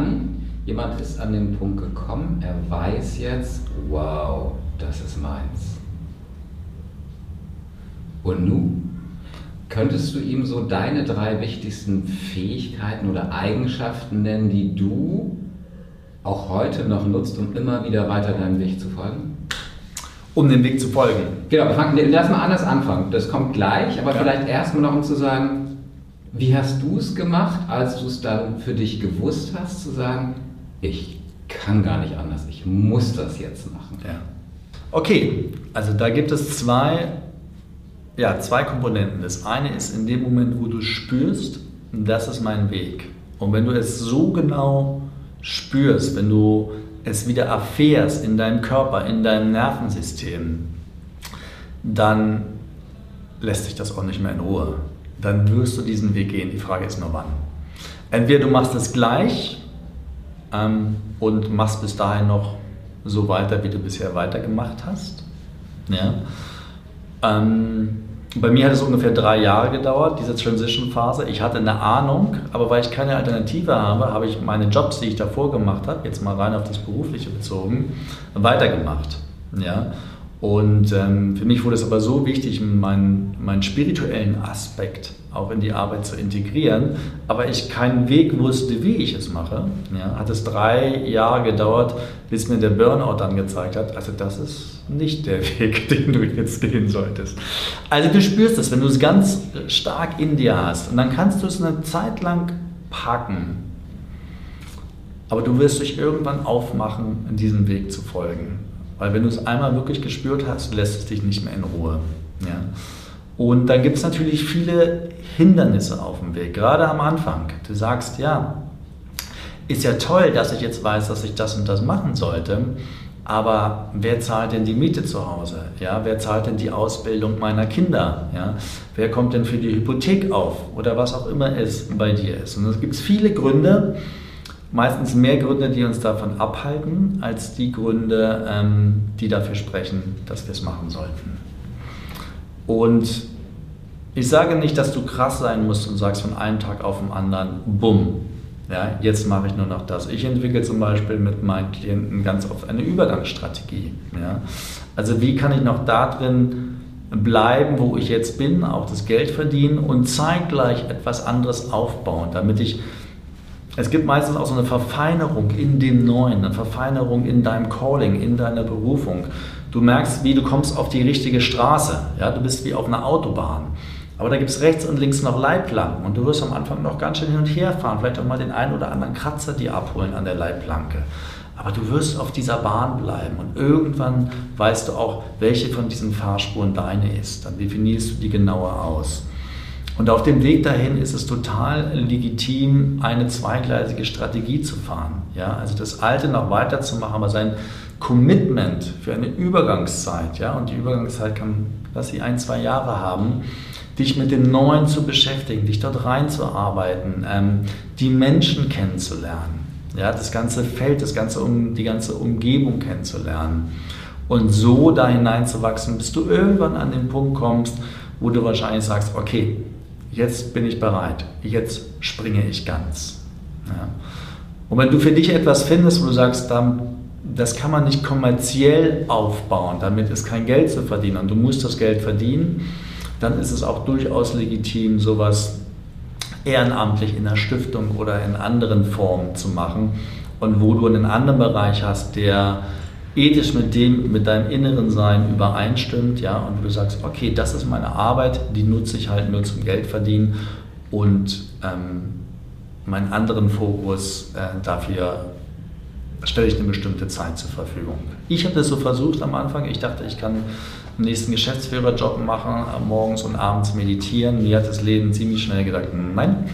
an, jemand ist an den Punkt gekommen, er weiß jetzt, wow, das ist meins. Und nun? Könntest du ihm so deine drei wichtigsten Fähigkeiten oder Eigenschaften nennen, die du auch heute noch nutzt, um immer wieder weiter deinem Weg zu folgen? Um den Weg zu folgen. Genau, wir fangen, lass mal anders anfangen. Das kommt gleich, aber ja. vielleicht erstmal noch, um zu sagen, wie hast du es gemacht, als du es dann für dich gewusst hast, zu sagen, ich kann gar nicht anders, ich muss das jetzt machen. Ja. Okay, also da gibt es zwei ja, zwei Komponenten. Das eine ist in dem Moment, wo du spürst, das ist mein Weg. Und wenn du es so genau spürst, wenn du es wieder erfährst in deinem Körper, in deinem Nervensystem, dann lässt sich das auch nicht mehr in Ruhe. Dann wirst du diesen Weg gehen. Die Frage ist nur wann. Entweder du machst es gleich ähm, und machst bis dahin noch so weiter, wie du bisher weitergemacht hast. Ja. Ähm, bei mir hat es ungefähr drei Jahre gedauert, diese Transition-Phase. Ich hatte eine Ahnung, aber weil ich keine Alternative habe, habe ich meine Jobs, die ich davor gemacht habe, jetzt mal rein auf das Berufliche bezogen, weitergemacht. Ja? Und ähm, für mich wurde es aber so wichtig, meinen, meinen spirituellen Aspekt auch in die Arbeit zu integrieren, aber ich keinen Weg wusste, wie ich es mache. Ja, hat es drei Jahre gedauert, bis mir der Burnout dann gezeigt hat, also das ist nicht der Weg, den du jetzt gehen solltest. Also du spürst es, wenn du es ganz stark in dir hast und dann kannst du es eine Zeit lang packen, aber du wirst dich irgendwann aufmachen, in diesem Weg zu folgen. Weil wenn du es einmal wirklich gespürt hast, lässt es dich nicht mehr in Ruhe. Ja? Und dann gibt es natürlich viele Hindernisse auf dem Weg, gerade am Anfang. Du sagst, ja, ist ja toll, dass ich jetzt weiß, dass ich das und das machen sollte, aber wer zahlt denn die Miete zu Hause? Ja, wer zahlt denn die Ausbildung meiner Kinder? Ja, wer kommt denn für die Hypothek auf? Oder was auch immer es bei dir ist. Und es gibt viele Gründe, meistens mehr Gründe, die uns davon abhalten, als die Gründe, ähm, die dafür sprechen, dass wir es machen sollten. Und ich sage nicht, dass du krass sein musst und sagst von einem Tag auf den anderen, bumm, ja, jetzt mache ich nur noch das. Ich entwickle zum Beispiel mit meinen Klienten ganz oft eine Übergangsstrategie. Ja. Also wie kann ich noch da drin bleiben, wo ich jetzt bin, auch das Geld verdienen und zeitgleich etwas anderes aufbauen, damit ich es gibt meistens auch so eine Verfeinerung in dem Neuen, eine Verfeinerung in deinem Calling, in deiner Berufung. Du merkst, wie du kommst auf die richtige Straße. Ja, du bist wie auf einer Autobahn. Aber da gibt es rechts und links noch Leitplanken und du wirst am Anfang noch ganz schön hin und her fahren, vielleicht auch mal den einen oder anderen Kratzer dir abholen an der Leitplanke. Aber du wirst auf dieser Bahn bleiben und irgendwann weißt du auch, welche von diesen Fahrspuren deine ist. Dann definierst du die genauer aus. Und auf dem Weg dahin ist es total legitim, eine zweigleisige Strategie zu fahren. Ja, also das Alte noch weiterzumachen, aber sein Commitment für eine Übergangszeit, ja, und die Übergangszeit kann, lass sie ein, zwei Jahre haben, dich mit dem Neuen zu beschäftigen, dich dort reinzuarbeiten, ähm, die Menschen kennenzulernen, ja, das ganze Feld, das ganze, um, die ganze Umgebung kennenzulernen. Und so da hineinzuwachsen, bis du irgendwann an den Punkt kommst, wo du wahrscheinlich sagst, okay, jetzt bin ich bereit, jetzt springe ich ganz. Ja. Und wenn du für dich etwas findest, wo du sagst, das kann man nicht kommerziell aufbauen, damit ist kein Geld zu verdienen und du musst das Geld verdienen, dann ist es auch durchaus legitim, sowas ehrenamtlich in einer Stiftung oder in anderen Formen zu machen und wo du einen anderen Bereich hast, der ethisch mit dem, mit deinem inneren Sein übereinstimmt, ja, und du sagst, okay, das ist meine Arbeit, die nutze ich halt nur zum Geld verdienen und ähm, meinen anderen Fokus äh, dafür stelle ich eine bestimmte Zeit zur Verfügung. Ich habe das so versucht am Anfang. Ich dachte, ich kann den nächsten Geschäftsführerjob machen, morgens und abends meditieren. Mir hat das Leben ziemlich schnell gesagt, nein,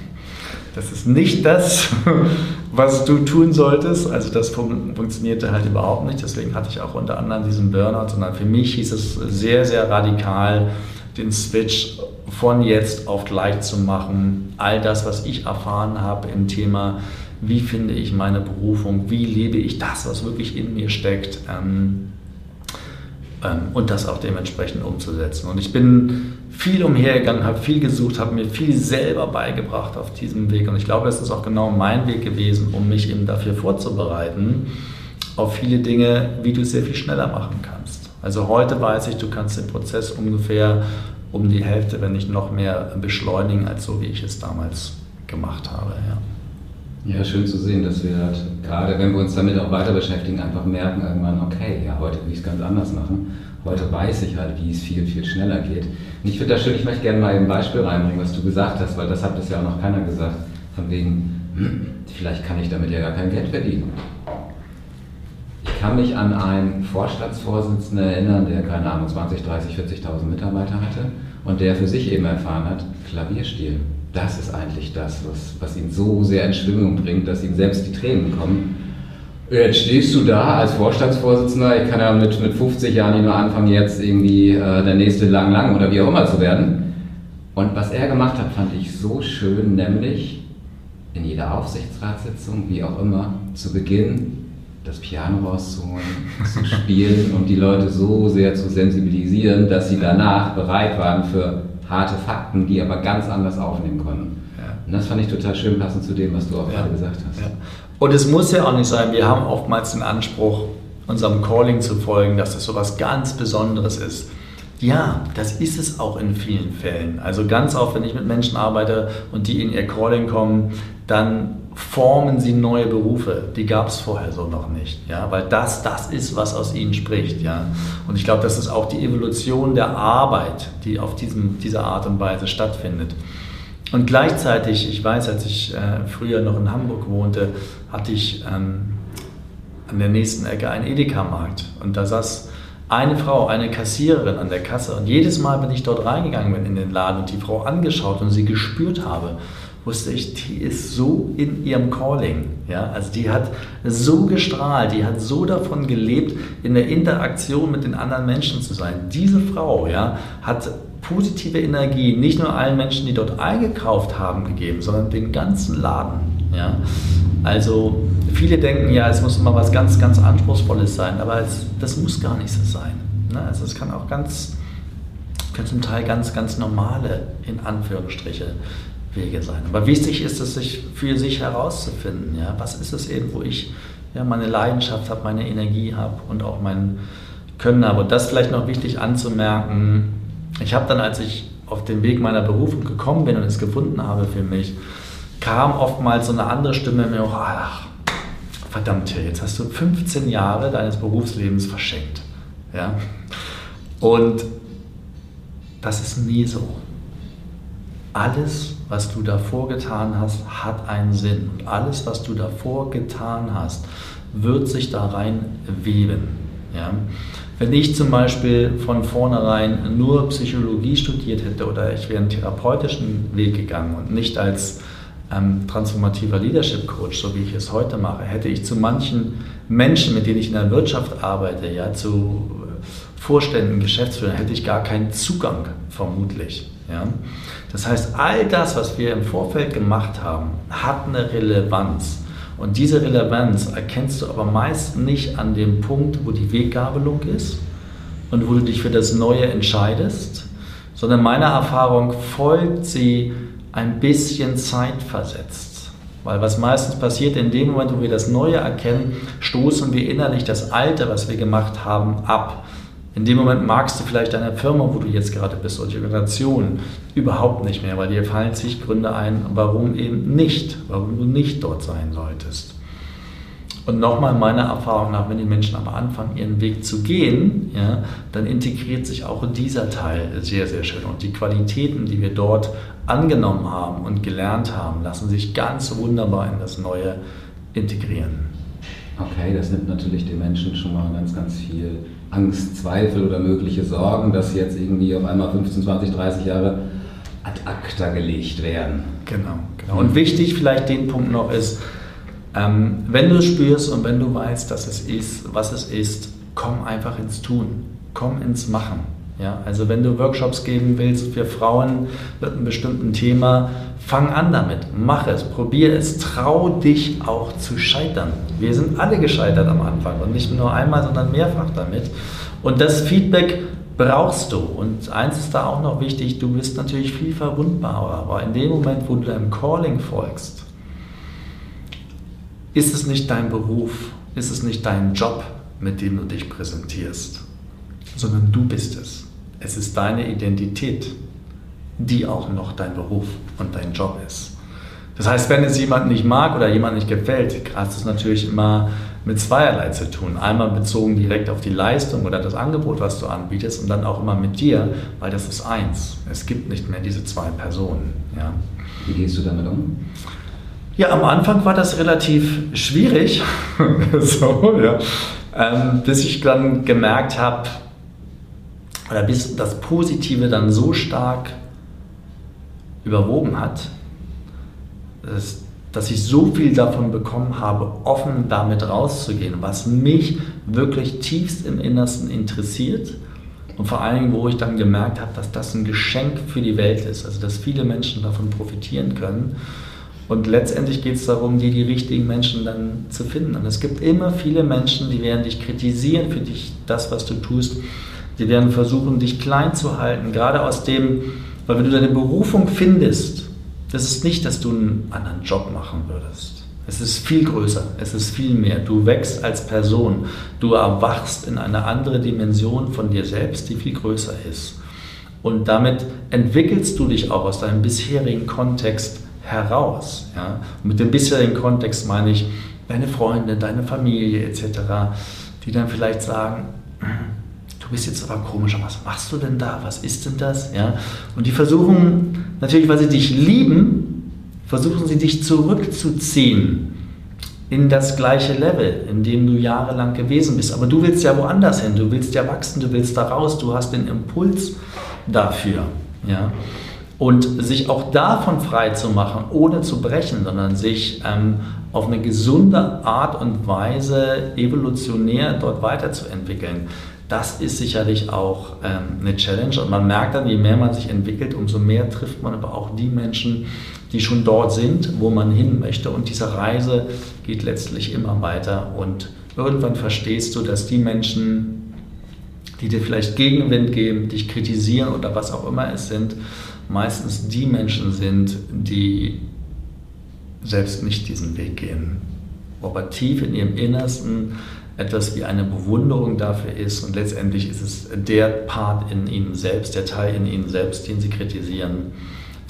das ist nicht das, was du tun solltest. Also das funktionierte halt überhaupt nicht. Deswegen hatte ich auch unter anderem diesen Burnout, sondern für mich hieß es sehr, sehr radikal, den Switch von jetzt auf gleich zu machen. All das, was ich erfahren habe im Thema, wie finde ich meine Berufung, wie lebe ich das, was wirklich in mir steckt, ähm, und das auch dementsprechend umzusetzen. Und ich bin viel umhergegangen, habe viel gesucht, habe mir viel selber beigebracht auf diesem Weg. Und ich glaube, das ist auch genau mein Weg gewesen, um mich eben dafür vorzubereiten, auf viele Dinge, wie du es sehr viel schneller machen kannst. Also heute weiß ich, du kannst den Prozess ungefähr um die Hälfte, wenn nicht noch mehr, beschleunigen, als so wie ich es damals gemacht habe. Ja. Ja, schön zu sehen, dass wir halt, gerade wenn wir uns damit auch weiter beschäftigen, einfach merken irgendwann, okay, ja, heute will ich es ganz anders machen. Heute weiß ich halt, wie es viel, viel schneller geht. Und ich finde das schön, ich möchte gerne mal ein Beispiel reinbringen, was du gesagt hast, weil das hat bisher auch noch keiner gesagt. Von wegen, hm, vielleicht kann ich damit ja gar kein Geld verdienen. Ich kann mich an einen Vorstandsvorsitzenden erinnern, der, keine Ahnung, 20, 30, 40.000 Mitarbeiter hatte und der für sich eben erfahren hat, Klavierstil. Das ist eigentlich das, was, was ihn so sehr in Schwingung bringt, dass ihm selbst die Tränen kommen. Jetzt stehst du da als Vorstandsvorsitzender, ich kann ja mit, mit 50 Jahren nicht nur anfangen, jetzt irgendwie äh, der nächste Lang Lang oder wie auch immer zu werden. Und was er gemacht hat, fand ich so schön, nämlich in jeder Aufsichtsratssitzung, wie auch immer, zu Beginn das Piano rauszuholen, zu spielen und die Leute so sehr zu sensibilisieren, dass sie danach bereit waren für harte Fakten, die aber ganz anders aufnehmen konnten. Ja. Und das fand ich total schön, passend zu dem, was du auch ja. gerade gesagt hast. Ja. Und es muss ja auch nicht sein, wir haben oftmals den Anspruch, unserem Calling zu folgen, dass das so was ganz Besonderes ist. Ja, das ist es auch in vielen Fällen. Also ganz oft, wenn ich mit Menschen arbeite und die in ihr Calling kommen, dann formen sie neue Berufe. Die gab es vorher so noch nicht, ja, weil das das ist, was aus ihnen spricht, ja. Und ich glaube, das ist auch die Evolution der Arbeit, die auf diesem, diese Art und Weise stattfindet. Und gleichzeitig, ich weiß, als ich äh, früher noch in Hamburg wohnte, hatte ich ähm, an der nächsten Ecke einen Edeka-Markt und da saß eine Frau, eine Kassiererin an der Kasse. Und jedes Mal, wenn ich dort reingegangen bin in den Laden und die Frau angeschaut und sie gespürt habe, wusste ich, die ist so in ihrem Calling. Ja? Also die hat so gestrahlt, die hat so davon gelebt, in der Interaktion mit den anderen Menschen zu sein. Diese Frau ja, hat positive Energie nicht nur allen Menschen, die dort eingekauft haben, gegeben, sondern den ganzen Laden. Ja? Also viele denken, ja, es muss immer was ganz, ganz Anspruchsvolles sein, aber es, das muss gar nicht so sein. Ne? Also es kann auch ganz, kann zum Teil ganz, ganz normale, in Anführungsstriche, Wege sein. Aber wichtig ist es, sich für sich herauszufinden. Ja? Was ist es eben, wo ich ja, meine Leidenschaft habe, meine Energie habe und auch mein Können habe. Und das vielleicht noch wichtig anzumerken. Ich habe dann, als ich auf den Weg meiner Berufung gekommen bin und es gefunden habe für mich, kam oftmals so eine andere Stimme mir auch, ach, verdammt, jetzt hast du 15 Jahre deines Berufslebens verschenkt. Ja? Und das ist nie so. Alles, was du davor getan hast, hat einen Sinn. Und alles, was du davor getan hast, wird sich da rein weben. Ja? Wenn ich zum Beispiel von vornherein nur Psychologie studiert hätte oder ich wäre einen therapeutischen Weg gegangen und nicht als ähm, transformativer Leadership Coach, so wie ich es heute mache, hätte ich zu manchen Menschen, mit denen ich in der Wirtschaft arbeite, ja, zu Vorständen, Geschäftsführern, hätte ich gar keinen Zugang, vermutlich. Ja. Das heißt, all das, was wir im Vorfeld gemacht haben, hat eine Relevanz. Und diese Relevanz erkennst du aber meist nicht an dem Punkt, wo die Weggabelung ist und wo du dich für das Neue entscheidest, sondern meiner Erfahrung folgt sie ein bisschen Zeit versetzt. Weil was meistens passiert, in dem Moment, wo wir das Neue erkennen, stoßen wir innerlich das Alte, was wir gemacht haben, ab. In dem Moment magst du vielleicht deine Firma, wo du jetzt gerade bist, oder die Organisation, überhaupt nicht mehr, weil dir fallen zig Gründe ein, warum eben nicht, warum du nicht dort sein solltest. Und nochmal meiner Erfahrung nach, wenn die Menschen aber anfangen, ihren Weg zu gehen, ja, dann integriert sich auch dieser Teil sehr, sehr schön. Und die Qualitäten, die wir dort angenommen haben und gelernt haben, lassen sich ganz wunderbar in das Neue integrieren. Okay, das nimmt natürlich den Menschen schon mal ganz, ganz viel Angst, Zweifel oder mögliche Sorgen, dass jetzt irgendwie auf einmal 15, 20, 30 Jahre ad acta gelegt werden. Genau, genau. Und wichtig vielleicht den Punkt noch ist, ähm, wenn du es spürst und wenn du weißt, dass es ist, was es ist, komm einfach ins Tun, komm ins Machen. Ja, also wenn du Workshops geben willst für Frauen mit einem bestimmten Thema, fang an damit, mach es, probier es, trau dich auch zu scheitern. Wir sind alle gescheitert am Anfang und nicht nur einmal, sondern mehrfach damit. Und das Feedback brauchst du. Und eins ist da auch noch wichtig, du bist natürlich viel verwundbarer, aber in dem Moment, wo du deinem Calling folgst, ist es nicht dein Beruf, ist es nicht dein Job, mit dem du dich präsentierst, sondern du bist es. Es ist deine Identität, die auch noch dein Beruf und dein Job ist. Das heißt, wenn es jemand nicht mag oder jemand nicht gefällt, hat es natürlich immer mit zweierlei zu tun. Einmal bezogen direkt auf die Leistung oder das Angebot, was du anbietest, und dann auch immer mit dir, weil das ist eins. Es gibt nicht mehr diese zwei Personen. Ja. Wie gehst du damit um? Ja, am Anfang war das relativ schwierig, so, ja. Ähm, bis ich dann gemerkt habe, oder bis das Positive dann so stark überwogen hat, dass, dass ich so viel davon bekommen habe, offen damit rauszugehen, was mich wirklich tiefst im Innersten interessiert und vor allen Dingen, wo ich dann gemerkt habe, dass das ein Geschenk für die Welt ist, also dass viele Menschen davon profitieren können. Und letztendlich geht es darum, dir die richtigen Menschen dann zu finden. Und es gibt immer viele Menschen, die werden dich kritisieren für dich, das, was du tust. Die werden versuchen, dich klein zu halten, gerade aus dem, weil wenn du deine Berufung findest, das ist nicht, dass du einen anderen Job machen würdest. Es ist viel größer, es ist viel mehr. Du wächst als Person, du erwachst in eine andere Dimension von dir selbst, die viel größer ist. Und damit entwickelst du dich auch aus deinem bisherigen Kontext heraus. Ja? Mit dem bisherigen Kontext meine ich deine Freunde, deine Familie etc., die dann vielleicht sagen, du bist jetzt aber komisch, was machst du denn da? Was ist denn das? Ja? Und die versuchen natürlich, weil sie dich lieben, versuchen sie dich zurückzuziehen in das gleiche Level, in dem du jahrelang gewesen bist. Aber du willst ja woanders hin, du willst ja wachsen, du willst da raus, du hast den Impuls dafür. Ja? Und sich auch davon frei zu machen, ohne zu brechen, sondern sich ähm, auf eine gesunde Art und Weise evolutionär dort weiterzuentwickeln das ist sicherlich auch ähm, eine Challenge. Und man merkt dann, je mehr man sich entwickelt, umso mehr trifft man aber auch die Menschen, die schon dort sind, wo man hin möchte. Und diese Reise geht letztlich immer weiter. Und irgendwann verstehst du, dass die Menschen, die dir vielleicht Gegenwind geben, dich kritisieren oder was auch immer es sind, meistens die Menschen sind, die selbst nicht diesen Weg gehen, aber tief in ihrem Innersten etwas wie eine Bewunderung dafür ist und letztendlich ist es der Part in ihnen selbst, der Teil in ihnen selbst, den sie kritisieren,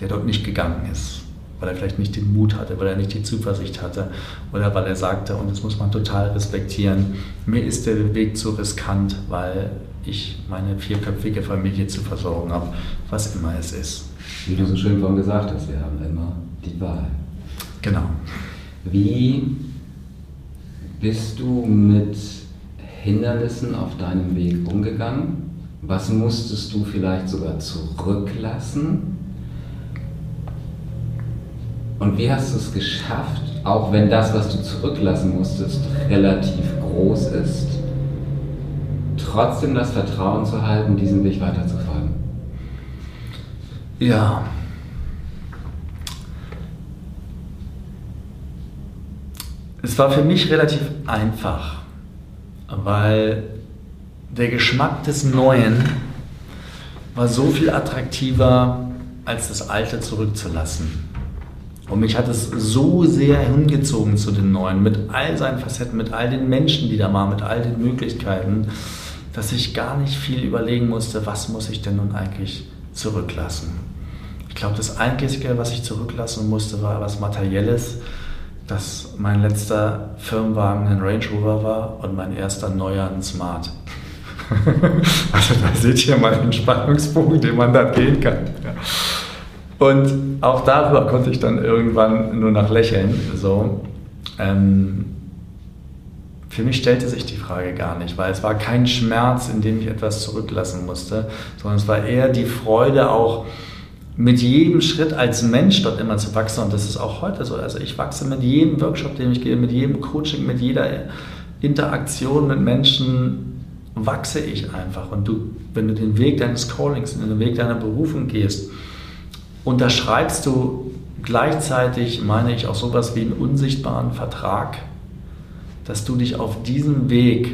der dort nicht gegangen ist, weil er vielleicht nicht den Mut hatte, weil er nicht die Zuversicht hatte oder weil er sagte, und das muss man total respektieren, mir ist der Weg zu riskant, weil ich meine vierköpfige Familie zu versorgen habe, was immer es ist. Wie du so schön vorhin gesagt hast, wir haben immer die Wahl. Genau. Wie bist du mit Hindernissen auf deinem Weg umgegangen? Was musstest du vielleicht sogar zurücklassen? Und wie hast du es geschafft, auch wenn das, was du zurücklassen musstest, relativ groß ist, trotzdem das Vertrauen zu halten, diesen Weg weiterzufolgen? Ja, Es war für mich relativ einfach, weil der Geschmack des Neuen war so viel attraktiver, als das Alte zurückzulassen. Und mich hat es so sehr hingezogen zu den Neuen, mit all seinen Facetten, mit all den Menschen, die da waren, mit all den Möglichkeiten, dass ich gar nicht viel überlegen musste, was muss ich denn nun eigentlich zurücklassen. Ich glaube, das Einzige, was ich zurücklassen musste, war was Materielles, dass mein letzter Firmenwagen ein Range Rover war und mein erster neuer ein Smart. also da seht ihr mal den Spannungsbogen, den man da gehen kann. Und auch darüber konnte ich dann irgendwann nur noch lächeln. So. Ähm, für mich stellte sich die Frage gar nicht, weil es war kein Schmerz, in dem ich etwas zurücklassen musste, sondern es war eher die Freude auch, mit jedem Schritt als Mensch dort immer zu wachsen. Und das ist auch heute so. Also ich wachse mit jedem Workshop, den ich gehe, mit jedem Coaching, mit jeder Interaktion mit Menschen, wachse ich einfach. Und du, wenn du den Weg deines Callings, den Weg deiner Berufung gehst, unterschreibst du gleichzeitig, meine ich, auch sowas wie einen unsichtbaren Vertrag, dass du dich auf diesem Weg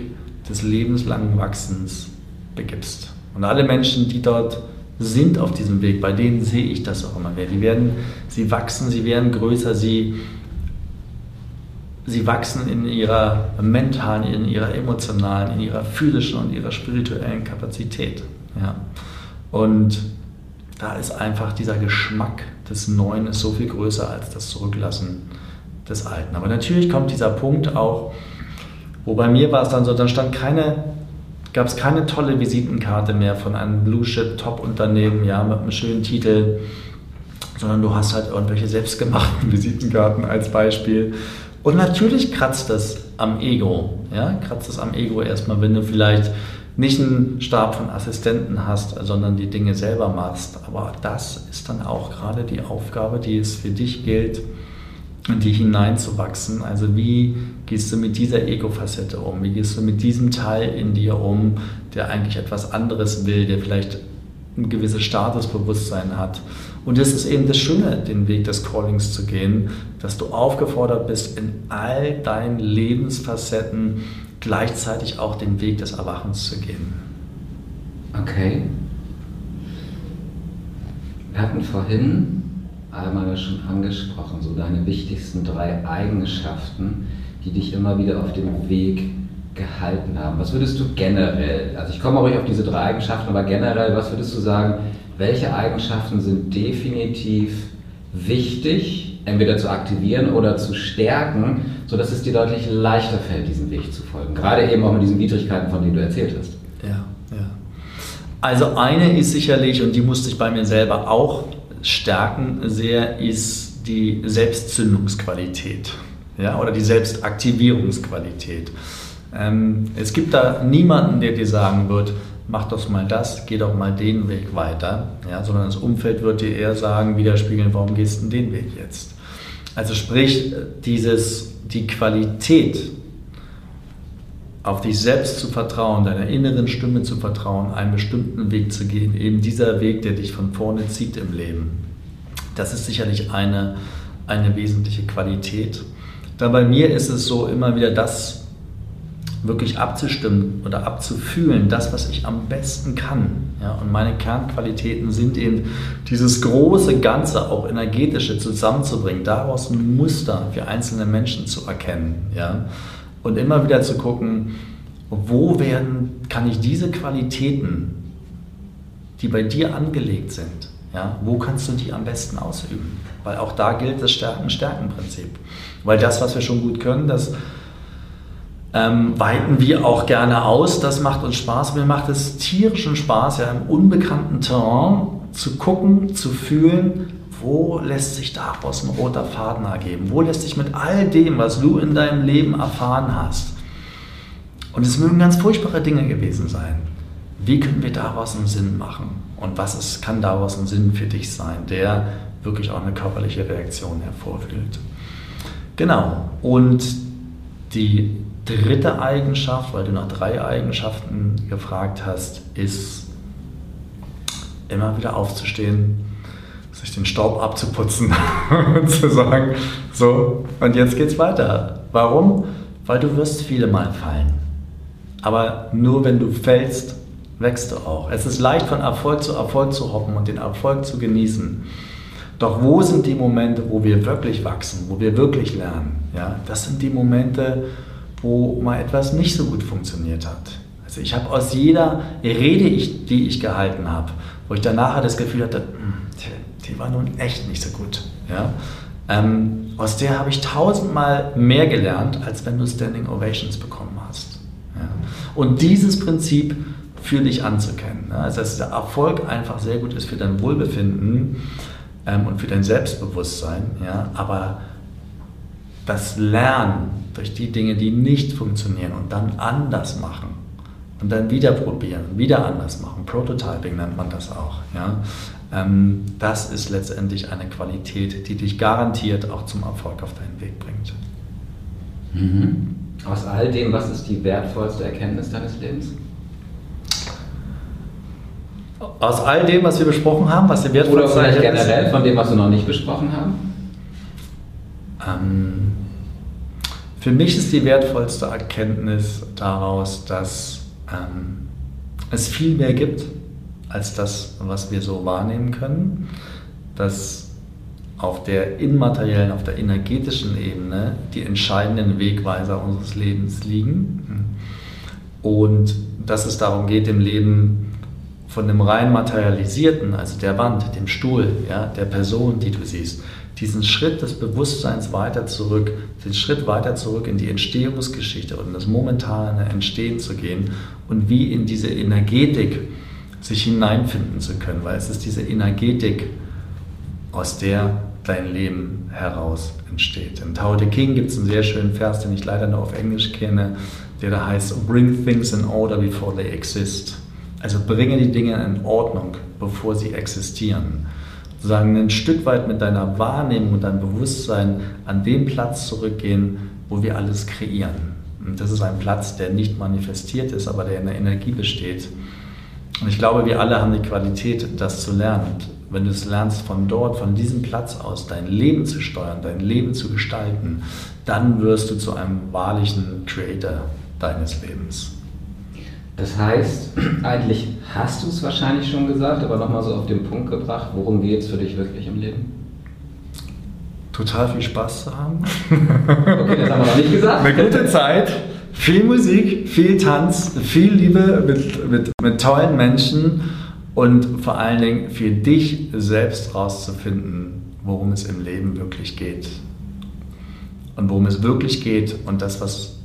des lebenslangen Wachsens begibst. Und alle Menschen, die dort sind auf diesem Weg, bei denen sehe ich das auch immer mehr. Die werden, sie wachsen, sie werden größer, sie, sie wachsen in ihrer mentalen, in ihrer emotionalen, in ihrer physischen und ihrer spirituellen Kapazität. Ja. Und da ist einfach dieser Geschmack des Neuen ist so viel größer als das Zurücklassen des Alten. Aber natürlich kommt dieser Punkt auch, wo bei mir war es dann so, dann stand keine, gab es keine tolle Visitenkarte mehr von einem Blue Chip Top-Unternehmen, ja, mit einem schönen Titel, sondern du hast halt irgendwelche selbstgemachten Visitenkarten als Beispiel. Und natürlich kratzt das am Ego, ja, kratzt das am Ego erstmal, wenn du vielleicht nicht einen Stab von Assistenten hast, sondern die Dinge selber machst. Aber das ist dann auch gerade die Aufgabe, die es für dich gilt, in die hineinzuwachsen. Also wie gehst du mit dieser Ego-Facette um? Wie gehst du mit diesem Teil in dir um, der eigentlich etwas anderes will, der vielleicht ein gewisses Statusbewusstsein hat? Und das ist eben das Schöne, den Weg des Callings zu gehen, dass du aufgefordert bist, in all deinen Lebensfacetten gleichzeitig auch den Weg des Erwachens zu gehen. Okay. Wir hatten vorhin einmal schon angesprochen, so deine wichtigsten drei Eigenschaften, die dich immer wieder auf dem Weg gehalten haben. Was würdest du generell, also ich komme auch auf diese drei Eigenschaften, aber generell, was würdest du sagen, welche Eigenschaften sind definitiv wichtig, entweder zu aktivieren oder zu stärken, sodass es dir deutlich leichter fällt, diesen Weg zu folgen. Gerade eben auch mit diesen Widrigkeiten, von denen du erzählt hast. Ja, ja. Also eine ist sicherlich, und die musste ich bei mir selber auch stärken sehr, ist die Selbstzündungsqualität ja, oder die Selbstaktivierungsqualität. Ähm, es gibt da niemanden, der dir sagen wird, mach doch mal das, geh doch mal den Weg weiter, ja, sondern das Umfeld wird dir eher sagen, widerspiegeln, warum gehst du den Weg jetzt? Also sprich, dieses, die Qualität, auf dich selbst zu vertrauen, deiner inneren Stimme zu vertrauen, einen bestimmten Weg zu gehen, eben dieser Weg, der dich von vorne zieht im Leben. Das ist sicherlich eine, eine wesentliche Qualität. Da bei mir ist es so, immer wieder das wirklich abzustimmen oder abzufühlen, das, was ich am besten kann. Ja, und meine Kernqualitäten sind eben dieses große Ganze, auch energetische zusammenzubringen, daraus ein Muster für einzelne Menschen zu erkennen. Ja, und immer wieder zu gucken, wo werden, kann ich diese Qualitäten, die bei dir angelegt sind, ja, wo kannst du die am besten ausüben? Weil auch da gilt das Stärken-Stärken-Prinzip. Weil das, was wir schon gut können, das ähm, weiten wir auch gerne aus. Das macht uns Spaß. Mir macht es tierischen Spaß, ja, im unbekannten Terrain zu gucken, zu fühlen, wo lässt sich daraus ein roter Faden ergeben? Wo lässt sich mit all dem, was du in deinem Leben erfahren hast, und es mögen ganz furchtbare Dinge gewesen sein, wie können wir daraus einen Sinn machen? Und was ist, kann daraus ein Sinn für dich sein, der wirklich auch eine körperliche Reaktion hervorführt? Genau. Und die dritte Eigenschaft, weil du nach drei Eigenschaften gefragt hast, ist immer wieder aufzustehen, sich den Staub abzuputzen und zu sagen, so, und jetzt geht's weiter. Warum? Weil du wirst viele Mal fallen. Aber nur wenn du fällst, wächst du auch. Es ist leicht von Erfolg zu Erfolg zu hoppen und den Erfolg zu genießen. Doch wo sind die Momente, wo wir wirklich wachsen, wo wir wirklich lernen? Ja, das sind die Momente, wo mal etwas nicht so gut funktioniert hat. Also ich habe aus jeder Rede, die ich gehalten habe, wo ich danach das Gefühl hatte, hm, die war nun echt nicht so gut. Ja? Ähm, aus der habe ich tausendmal mehr gelernt, als wenn du Standing Ovations bekommen hast. Ja? Und dieses Prinzip für dich anzukennen. Ja? Also dass der Erfolg einfach sehr gut ist für dein Wohlbefinden ähm, und für dein Selbstbewusstsein. Ja? Aber das Lernen durch die Dinge, die nicht funktionieren und dann anders machen und dann wieder probieren, wieder anders machen. Prototyping nennt man das auch. Ja? Ähm, das ist letztendlich eine Qualität, die dich garantiert auch zum Erfolg auf deinen Weg bringt. Mhm. Aus all dem, was ist die wertvollste Erkenntnis deines Lebens? Aus all dem, was wir besprochen haben, was die wertvollste Oder vielleicht generell von dem, was wir noch nicht besprochen haben? Ähm, für mich ist die wertvollste Erkenntnis daraus, dass ähm, es viel mehr gibt als das, was wir so wahrnehmen können, dass auf der immateriellen, auf der energetischen Ebene die entscheidenden Wegweiser unseres Lebens liegen. Und dass es darum geht, im Leben von dem rein materialisierten, also der Wand, dem Stuhl, ja, der Person, die du siehst, diesen Schritt des Bewusstseins weiter zurück, den Schritt weiter zurück in die Entstehungsgeschichte und in das momentane Entstehen zu gehen und wie in diese Energetik sich hineinfinden zu können, weil es ist diese Energetik, aus der dein Leben heraus entsteht. In Tao Te King gibt es einen sehr schönen Vers, den ich leider nur auf Englisch kenne, der da heißt, Bring things in order before they exist. Also bringe die Dinge in Ordnung, bevor sie existieren. Sozusagen ein Stück weit mit deiner Wahrnehmung und deinem Bewusstsein an den Platz zurückgehen, wo wir alles kreieren. Und das ist ein Platz, der nicht manifestiert ist, aber der in der Energie besteht. Und ich glaube, wir alle haben die Qualität, das zu lernen. Und wenn du es lernst, von dort, von diesem Platz aus dein Leben zu steuern, dein Leben zu gestalten, dann wirst du zu einem wahrlichen Creator deines Lebens. Das heißt, eigentlich hast du es wahrscheinlich schon gesagt, aber nochmal so auf den Punkt gebracht, worum geht es für dich wirklich im Leben? Total viel Spaß zu haben. Okay, das haben wir noch nicht gesagt. Eine gute Zeit, viel Musik, viel Tanz, viel Liebe mit, mit, mit tollen Menschen und vor allen Dingen für dich selbst rauszufinden, worum es im Leben wirklich geht. Und worum es wirklich geht und das, was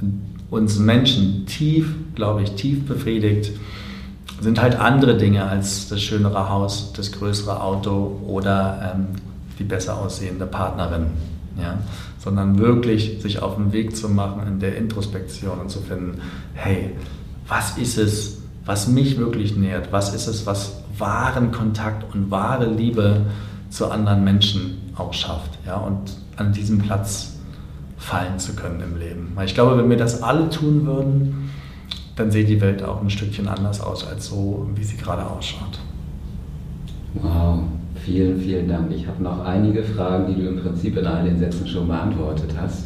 uns Menschen tief, glaube ich, tief befriedigt, sind halt andere Dinge als das schönere Haus, das größere Auto oder ähm, die besser aussehende Partnerin. Ja? Sondern wirklich sich auf den Weg zu machen in der Introspektion und zu finden, hey, was ist es, was mich wirklich nährt? Was ist es, was wahren Kontakt und wahre Liebe zu anderen Menschen auch schafft? Ja? Und an diesem Platz fallen zu können im Leben. Weil ich glaube, wenn wir das alle tun würden, dann sähe die Welt auch ein Stückchen anders aus als so, wie sie gerade ausschaut. Wow, vielen, vielen Dank. Ich habe noch einige Fragen, die du im Prinzip in all den Sätzen schon beantwortet hast.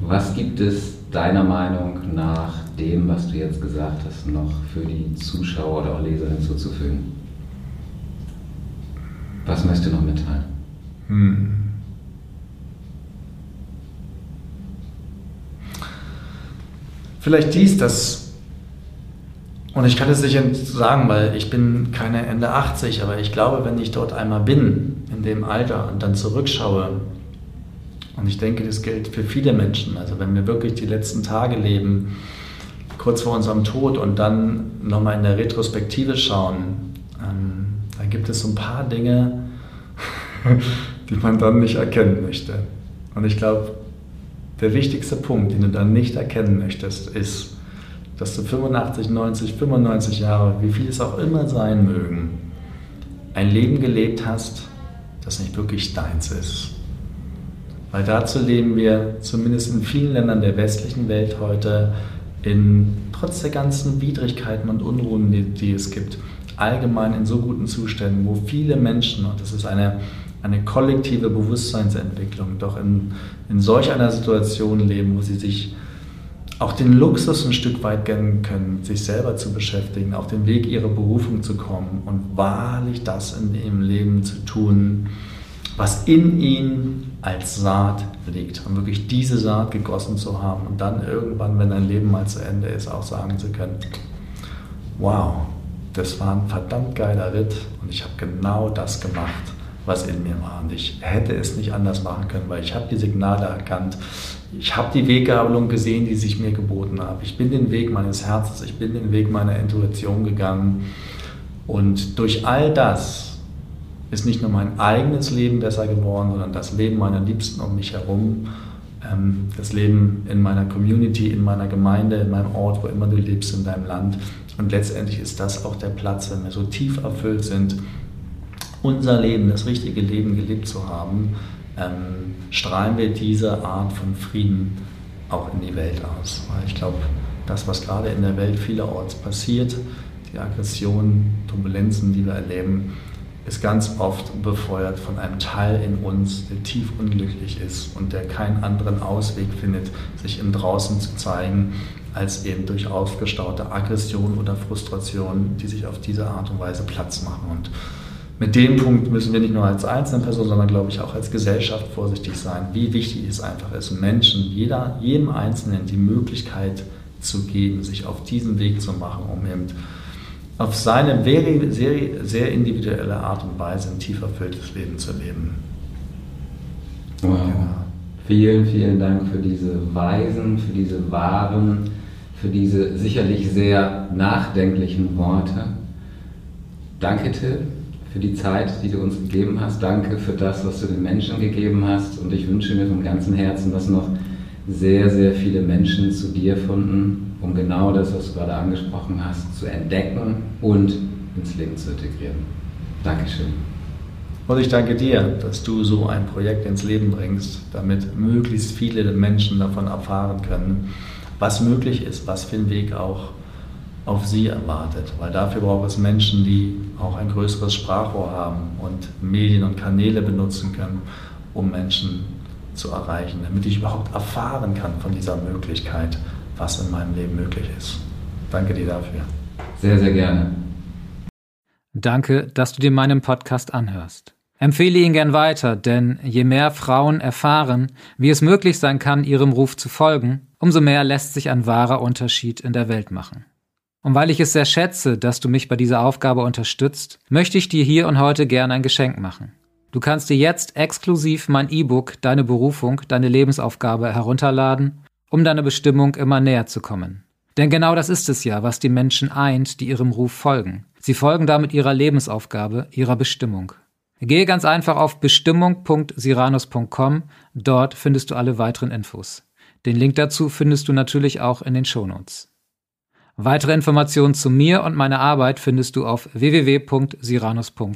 Was gibt es deiner Meinung nach dem, was du jetzt gesagt hast, noch für die Zuschauer oder auch Leser hinzuzufügen? Was möchtest du noch mitteilen? Hm. Vielleicht dies, dass, und ich kann es nicht sagen, weil ich bin keine Ende 80, aber ich glaube, wenn ich dort einmal bin, in dem Alter und dann zurückschaue, und ich denke, das gilt für viele Menschen, also wenn wir wirklich die letzten Tage leben, kurz vor unserem Tod und dann nochmal in der Retrospektive schauen, ähm, da gibt es so ein paar Dinge, die man dann nicht erkennen möchte. Und ich glaube, der wichtigste Punkt, den du dann nicht erkennen möchtest, ist, dass du 85, 90, 95 Jahre, wie viel es auch immer sein mögen, ein Leben gelebt hast, das nicht wirklich deins ist. Weil dazu leben wir, zumindest in vielen Ländern der westlichen Welt heute, in, trotz der ganzen Widrigkeiten und Unruhen, die, die es gibt, allgemein in so guten Zuständen, wo viele Menschen, und das ist eine eine kollektive Bewusstseinsentwicklung, doch in, in solch einer Situation leben, wo sie sich auch den Luxus ein Stück weit gönnen können, sich selber zu beschäftigen, auf den Weg ihrer Berufung zu kommen und wahrlich das in ihrem Leben zu tun, was in ihnen als Saat liegt. Und wirklich diese Saat gegossen zu haben und dann irgendwann, wenn dein Leben mal zu Ende ist, auch sagen zu können, wow, das war ein verdammt geiler Ritt und ich habe genau das gemacht, was in mir war. Und ich hätte es nicht anders machen können, weil ich habe die Signale erkannt. Ich habe die Weggabelung gesehen, die sich mir geboten hat. Ich bin den Weg meines Herzens, ich bin den Weg meiner Intuition gegangen. Und durch all das ist nicht nur mein eigenes Leben besser geworden, sondern das Leben meiner Liebsten um mich herum, ähm, das Leben in meiner Community, in meiner Gemeinde, in meinem Ort, wo immer du lebst, in deinem Land. Und letztendlich ist das auch der Platz, wenn wir so tief erfüllt sind, unser Leben, das richtige Leben gelebt zu haben, ähm, strahlen wir diese Art von Frieden auch in die Welt aus. Weil ich glaube, das, was gerade in der Welt vielerorts passiert, die Aggressionen, Turbulenzen, die wir erleben, ist ganz oft befeuert von einem Teil in uns, der tief unglücklich ist und der keinen anderen Ausweg findet, sich im Draußen zu zeigen, als eben durch aufgestaute Aggression oder Frustration, die sich auf diese Art und Weise Platz machen. Und mit dem Punkt müssen wir nicht nur als einzelne Person, sondern glaube ich auch als Gesellschaft vorsichtig sein, wie wichtig es einfach ist, Menschen, jeder, jedem Einzelnen die Möglichkeit zu geben, sich auf diesen Weg zu machen, um eben auf seine sehr, sehr, sehr individuelle Art und Weise ein tief erfülltes Leben zu leben. Wow. Genau. Vielen, vielen Dank für diese weisen, für diese wahren, für diese sicherlich sehr nachdenklichen Worte. Danke, Till, für die Zeit, die du uns gegeben hast. Danke für das, was du den Menschen gegeben hast. Und ich wünsche mir von ganzem Herzen, dass noch sehr, sehr viele Menschen zu dir finden, um genau das, was du gerade angesprochen hast, zu entdecken und ins Leben zu integrieren. Dankeschön. Und ich danke dir, dass du so ein Projekt ins Leben bringst, damit möglichst viele Menschen davon erfahren können, was möglich ist, was für ein Weg auch auf sie erwartet. Weil dafür braucht es Menschen, die auch ein größeres Sprachrohr haben und Medien und Kanäle benutzen können, um Menschen zu erreichen, damit ich überhaupt erfahren kann von dieser Möglichkeit, was in meinem Leben möglich ist. Danke dir dafür. Sehr, sehr gerne. Danke, dass du dir meinen Podcast anhörst. Empfehle ihn gern weiter, denn je mehr Frauen erfahren, wie es möglich sein kann, ihrem Ruf zu folgen, umso mehr lässt sich ein wahrer Unterschied in der Welt machen. Und weil ich es sehr schätze, dass du mich bei dieser Aufgabe unterstützt, möchte ich dir hier und heute gern ein Geschenk machen. Du kannst dir jetzt exklusiv mein E-Book Deine Berufung, deine Lebensaufgabe herunterladen, um deiner Bestimmung immer näher zu kommen. Denn genau das ist es ja, was die Menschen eint, die ihrem Ruf folgen. Sie folgen damit ihrer Lebensaufgabe, ihrer Bestimmung. Gehe ganz einfach auf bestimmung.siranus.com, dort findest du alle weiteren Infos. Den Link dazu findest du natürlich auch in den Shownotes. Weitere Informationen zu mir und meiner Arbeit findest du auf www.siranus.com.